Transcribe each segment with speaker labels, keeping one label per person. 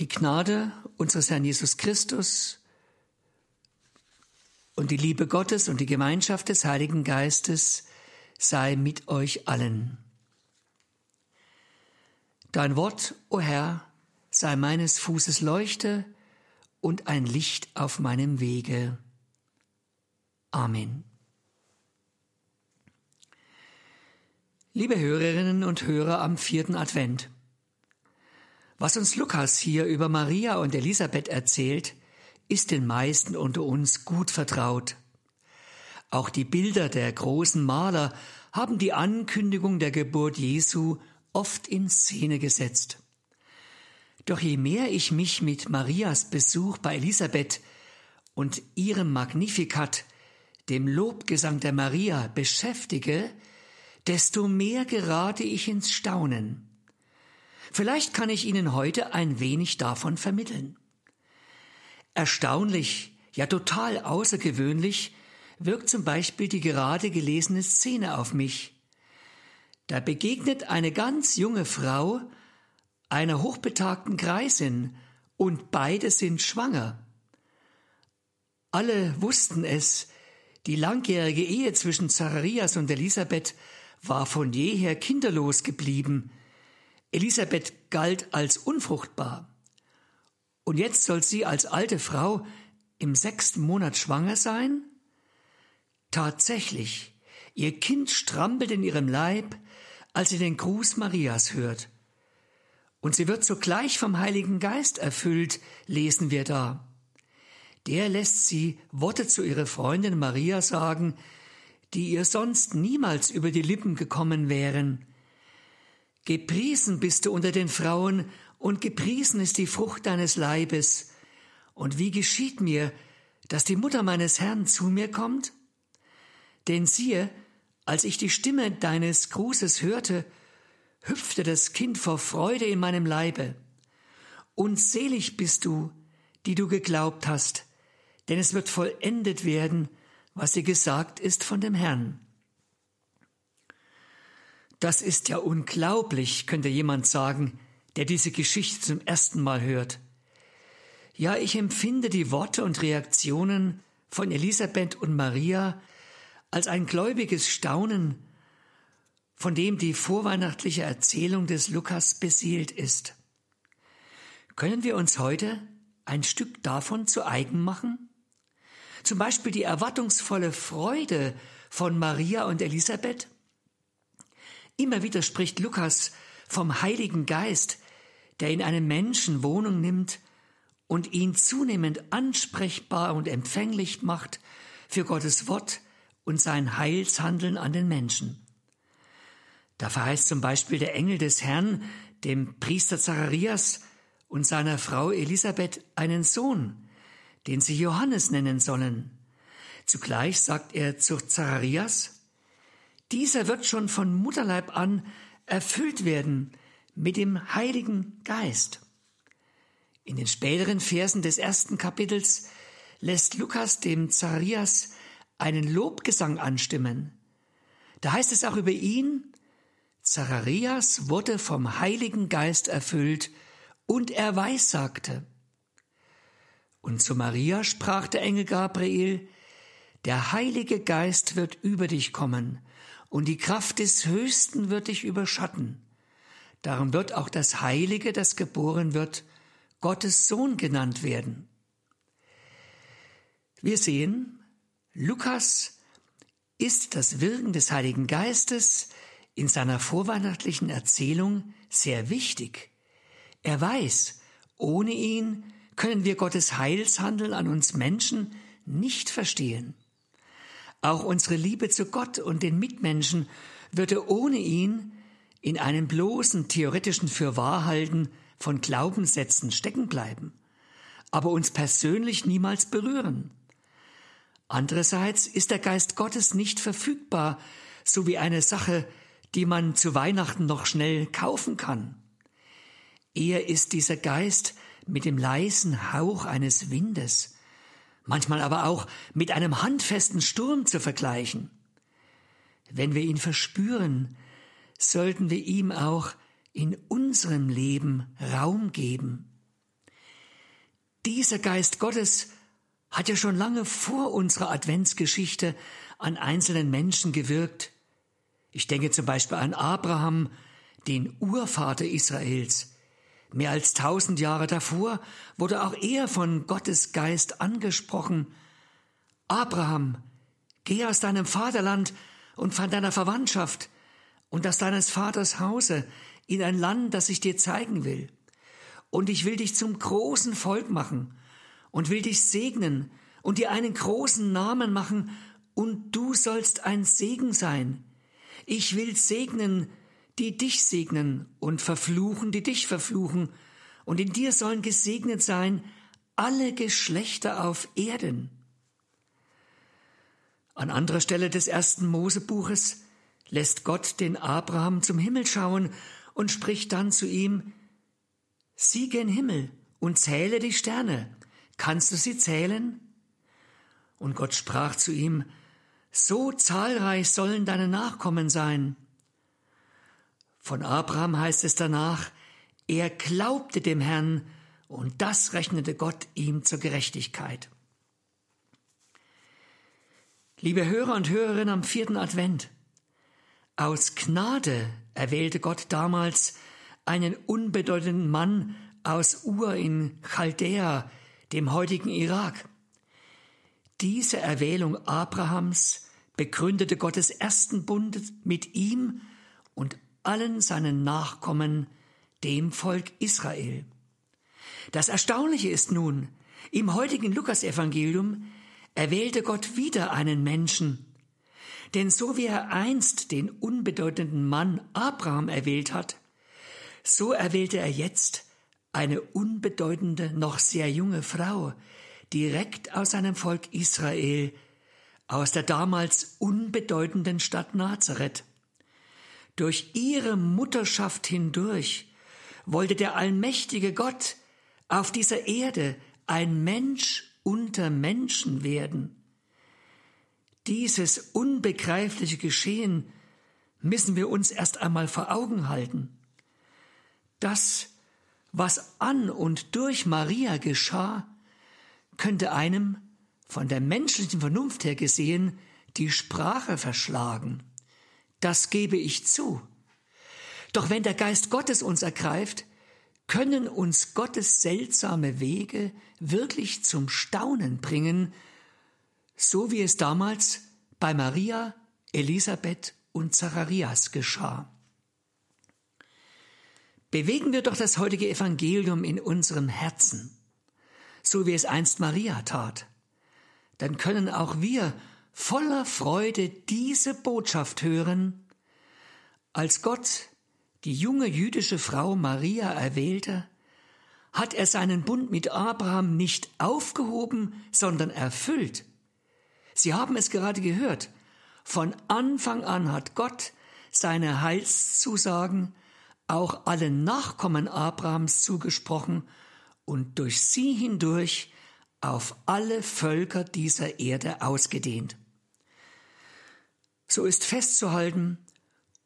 Speaker 1: Die Gnade unseres Herrn Jesus Christus und die Liebe Gottes und die Gemeinschaft des Heiligen Geistes sei mit euch allen. Dein Wort, o Herr, sei meines Fußes Leuchte und ein Licht auf meinem Wege. Amen. Liebe Hörerinnen und Hörer am vierten Advent. Was uns Lukas hier über Maria und Elisabeth erzählt, ist den meisten unter uns gut vertraut. Auch die Bilder der großen Maler haben die Ankündigung der Geburt Jesu oft in Szene gesetzt. Doch je mehr ich mich mit Marias Besuch bei Elisabeth und ihrem Magnificat, dem Lobgesang der Maria, beschäftige, desto mehr gerate ich ins Staunen. Vielleicht kann ich Ihnen heute ein wenig davon vermitteln. Erstaunlich, ja total außergewöhnlich wirkt zum Beispiel die gerade gelesene Szene auf mich. Da begegnet eine ganz junge Frau einer hochbetagten Greisin und beide sind schwanger. Alle wussten es, die langjährige Ehe zwischen Zacharias und Elisabeth war von jeher kinderlos geblieben, Elisabeth galt als unfruchtbar. Und jetzt soll sie als alte Frau im sechsten Monat schwanger sein? Tatsächlich, ihr Kind strampelt in ihrem Leib, als sie den Gruß Marias hört. Und sie wird sogleich vom Heiligen Geist erfüllt, lesen wir da. Der lässt sie Worte zu ihrer Freundin Maria sagen, die ihr sonst niemals über die Lippen gekommen wären. Gepriesen bist du unter den Frauen, und gepriesen ist die Frucht deines Leibes. Und wie geschieht mir, dass die Mutter meines Herrn zu mir kommt? Denn siehe, als ich die Stimme deines Grußes hörte, hüpfte das Kind vor Freude in meinem Leibe. Und selig bist du, die du geglaubt hast, denn es wird vollendet werden, was dir gesagt ist von dem Herrn. Das ist ja unglaublich, könnte jemand sagen, der diese Geschichte zum ersten Mal hört. Ja, ich empfinde die Worte und Reaktionen von Elisabeth und Maria als ein gläubiges Staunen, von dem die vorweihnachtliche Erzählung des Lukas beseelt ist. Können wir uns heute ein Stück davon zu eigen machen? Zum Beispiel die erwartungsvolle Freude von Maria und Elisabeth? Immer wieder spricht Lukas vom Heiligen Geist, der in einem Menschen Wohnung nimmt und ihn zunehmend ansprechbar und empfänglich macht für Gottes Wort und sein Heilshandeln an den Menschen. Da verheißt zum Beispiel der Engel des Herrn dem Priester Zacharias und seiner Frau Elisabeth einen Sohn, den sie Johannes nennen sollen. Zugleich sagt er zu Zacharias, dieser wird schon von Mutterleib an erfüllt werden mit dem Heiligen Geist. In den späteren Versen des ersten Kapitels lässt Lukas dem Zacharias einen Lobgesang anstimmen. Da heißt es auch über ihn, Zacharias wurde vom Heiligen Geist erfüllt und er weissagte. Und zu Maria sprach der Engel Gabriel, der Heilige Geist wird über dich kommen und die Kraft des Höchsten wird dich überschatten. Darum wird auch das Heilige, das geboren wird, Gottes Sohn genannt werden. Wir sehen, Lukas ist das Wirken des Heiligen Geistes in seiner vorweihnachtlichen Erzählung sehr wichtig. Er weiß, ohne ihn können wir Gottes Heilshandeln an uns Menschen nicht verstehen. Auch unsere Liebe zu Gott und den Mitmenschen würde ohne ihn in einem bloßen theoretischen Fürwahrhalten von Glaubenssätzen stecken bleiben, aber uns persönlich niemals berühren. Andererseits ist der Geist Gottes nicht verfügbar, so wie eine Sache, die man zu Weihnachten noch schnell kaufen kann. Eher ist dieser Geist mit dem leisen Hauch eines Windes, manchmal aber auch mit einem handfesten Sturm zu vergleichen. Wenn wir ihn verspüren, sollten wir ihm auch in unserem Leben Raum geben. Dieser Geist Gottes hat ja schon lange vor unserer Adventsgeschichte an einzelnen Menschen gewirkt. Ich denke zum Beispiel an Abraham, den Urvater Israels. Mehr als tausend Jahre davor wurde auch er von Gottes Geist angesprochen. Abraham, geh aus deinem Vaterland und von deiner Verwandtschaft und aus deines Vaters Hause in ein Land, das ich dir zeigen will. Und ich will dich zum großen Volk machen und will dich segnen und dir einen großen Namen machen, und du sollst ein Segen sein. Ich will segnen, die dich segnen, und verfluchen, die dich verfluchen, und in dir sollen gesegnet sein alle Geschlechter auf Erden. An anderer Stelle des ersten Mosebuches lässt Gott den Abraham zum Himmel schauen und spricht dann zu ihm, Sieh gen Himmel und zähle die Sterne. Kannst du sie zählen? Und Gott sprach zu ihm, So zahlreich sollen deine Nachkommen sein. Von Abraham heißt es danach, er glaubte dem Herrn, und das rechnete Gott ihm zur Gerechtigkeit. Liebe Hörer und Hörerinnen am vierten Advent, aus Gnade erwählte Gott damals einen unbedeutenden Mann aus Ur in Chaldea, dem heutigen Irak. Diese Erwählung Abrahams begründete Gottes ersten Bund mit ihm und allen seinen Nachkommen, dem Volk Israel. Das Erstaunliche ist nun, im heutigen Lukasevangelium erwählte Gott wieder einen Menschen, denn so wie er einst den unbedeutenden Mann Abraham erwählt hat, so erwählte er jetzt eine unbedeutende, noch sehr junge Frau, direkt aus seinem Volk Israel, aus der damals unbedeutenden Stadt Nazareth. Durch ihre Mutterschaft hindurch wollte der allmächtige Gott auf dieser Erde ein Mensch unter Menschen werden. Dieses unbegreifliche Geschehen müssen wir uns erst einmal vor Augen halten. Das, was an und durch Maria geschah, könnte einem, von der menschlichen Vernunft her gesehen, die Sprache verschlagen. Das gebe ich zu. Doch wenn der Geist Gottes uns ergreift, können uns Gottes seltsame Wege wirklich zum Staunen bringen, so wie es damals bei Maria, Elisabeth und Zacharias geschah. Bewegen wir doch das heutige Evangelium in unserem Herzen, so wie es einst Maria tat. Dann können auch wir voller Freude diese Botschaft hören, als Gott die junge jüdische Frau Maria erwählte, hat er seinen Bund mit Abraham nicht aufgehoben, sondern erfüllt. Sie haben es gerade gehört. Von Anfang an hat Gott seine Heilszusagen auch allen Nachkommen Abrahams zugesprochen und durch sie hindurch auf alle Völker dieser Erde ausgedehnt. So ist festzuhalten,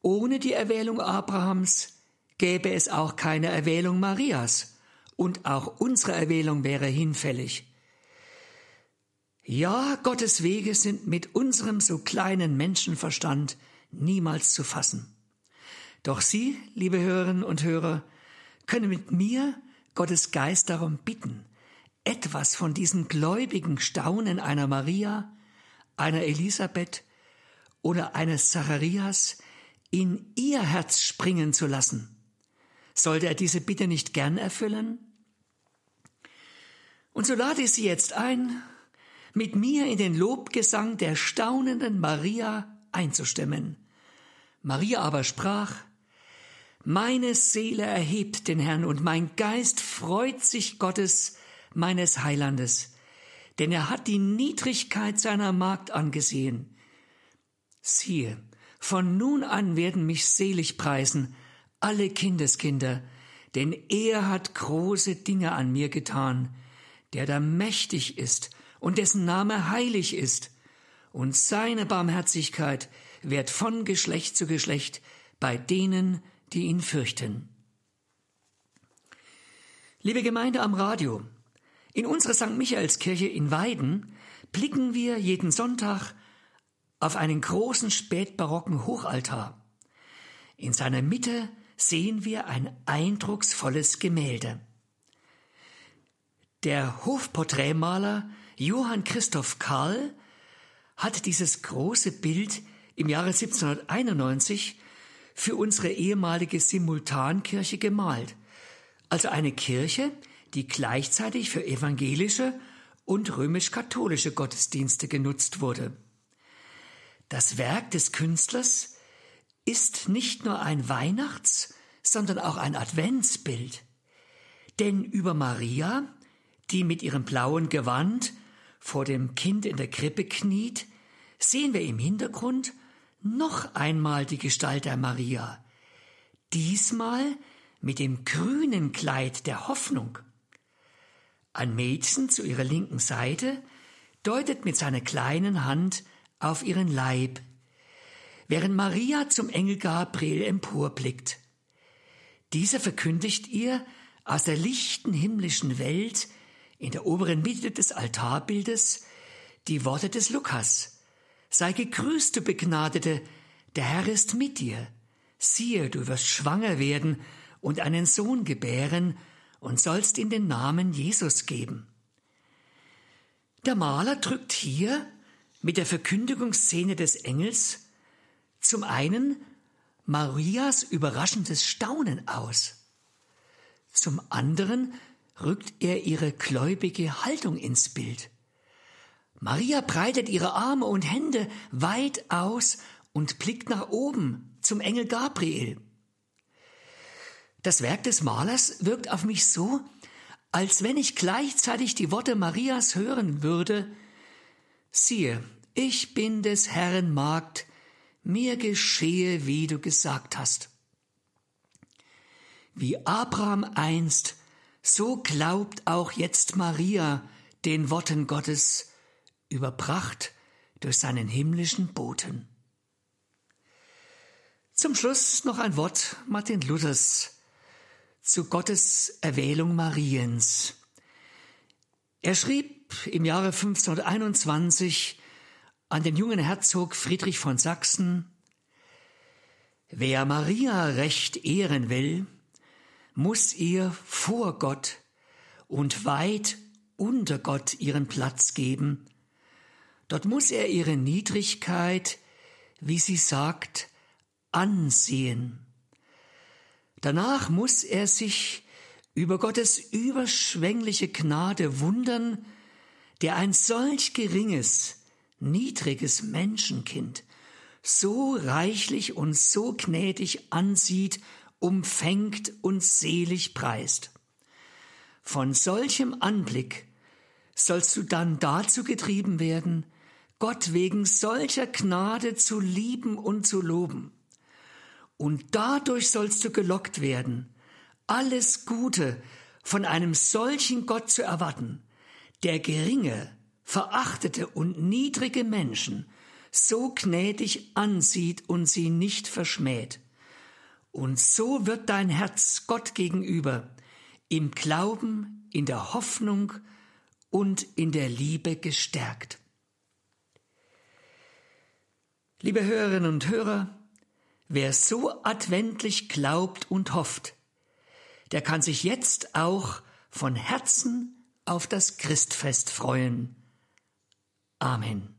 Speaker 1: ohne die Erwählung Abrahams gäbe es auch keine Erwählung Marias, und auch unsere Erwählung wäre hinfällig. Ja, Gottes Wege sind mit unserem so kleinen Menschenverstand niemals zu fassen. Doch Sie, liebe Hörerinnen und Hörer, können mit mir Gottes Geist darum bitten, etwas von diesem gläubigen Staunen einer Maria, einer Elisabeth oder eines Zacharias in ihr Herz springen zu lassen. Sollte er diese Bitte nicht gern erfüllen? Und so lade ich Sie jetzt ein, mit mir in den Lobgesang der staunenden Maria einzustimmen. Maria aber sprach, Meine Seele erhebt den Herrn und mein Geist freut sich Gottes, meines Heilandes, denn er hat die Niedrigkeit seiner Magd angesehen. Siehe, von nun an werden mich selig preisen alle Kindeskinder, denn er hat große Dinge an mir getan, der da mächtig ist und dessen Name heilig ist, und seine Barmherzigkeit wird von Geschlecht zu Geschlecht bei denen, die ihn fürchten. Liebe Gemeinde am Radio, In unserer St. Michaelskirche in Weiden blicken wir jeden Sonntag auf einen großen spätbarocken Hochaltar. In seiner Mitte sehen wir ein eindrucksvolles Gemälde. Der Hofporträtmaler Johann Christoph Karl hat dieses große Bild im Jahre 1791 für unsere ehemalige Simultankirche gemalt, also eine Kirche, die gleichzeitig für evangelische und römisch-katholische Gottesdienste genutzt wurde. Das Werk des Künstlers ist nicht nur ein Weihnachts-, sondern auch ein Adventsbild. Denn über Maria, die mit ihrem blauen Gewand vor dem Kind in der Krippe kniet, sehen wir im Hintergrund noch einmal die Gestalt der Maria, diesmal mit dem grünen Kleid der Hoffnung. Ein Mädchen zu ihrer linken Seite deutet mit seiner kleinen Hand auf ihren Leib, während Maria zum Engel Gabriel emporblickt. Dieser verkündigt ihr aus der lichten himmlischen Welt in der oberen Mitte des Altarbildes die Worte des Lukas. Sei gegrüßt, du Begnadete, der Herr ist mit dir. Siehe, du wirst schwanger werden und einen Sohn gebären und sollst ihm den Namen Jesus geben. Der Maler drückt hier mit der Verkündigungsszene des Engels zum einen Marias überraschendes Staunen aus, zum anderen rückt er ihre gläubige Haltung ins Bild. Maria breitet ihre Arme und Hände weit aus und blickt nach oben zum Engel Gabriel. Das Werk des Malers wirkt auf mich so, als wenn ich gleichzeitig die Worte Marias hören würde, siehe, ich bin des Herrn Magd, mir geschehe, wie du gesagt hast. Wie Abraham einst, so glaubt auch jetzt Maria den Worten Gottes, überbracht durch seinen himmlischen Boten. Zum Schluss noch ein Wort Martin Luthers zu Gottes Erwählung Mariens. Er schrieb im Jahre 1521 an den jungen Herzog Friedrich von Sachsen, Wer Maria recht ehren will, muss ihr vor Gott und weit unter Gott ihren Platz geben. Dort muss er ihre Niedrigkeit, wie sie sagt, ansehen. Danach muss er sich über Gottes überschwängliche Gnade wundern, der ein solch geringes, niedriges Menschenkind so reichlich und so gnädig ansieht, umfängt und selig preist. Von solchem Anblick sollst du dann dazu getrieben werden, Gott wegen solcher Gnade zu lieben und zu loben. Und dadurch sollst du gelockt werden, alles Gute von einem solchen Gott zu erwarten, der geringe, verachtete und niedrige Menschen so gnädig ansieht und sie nicht verschmäht. Und so wird dein Herz Gott gegenüber im Glauben, in der Hoffnung und in der Liebe gestärkt. Liebe Hörerinnen und Hörer, wer so adventlich glaubt und hofft, der kann sich jetzt auch von Herzen auf das Christfest freuen. Amen.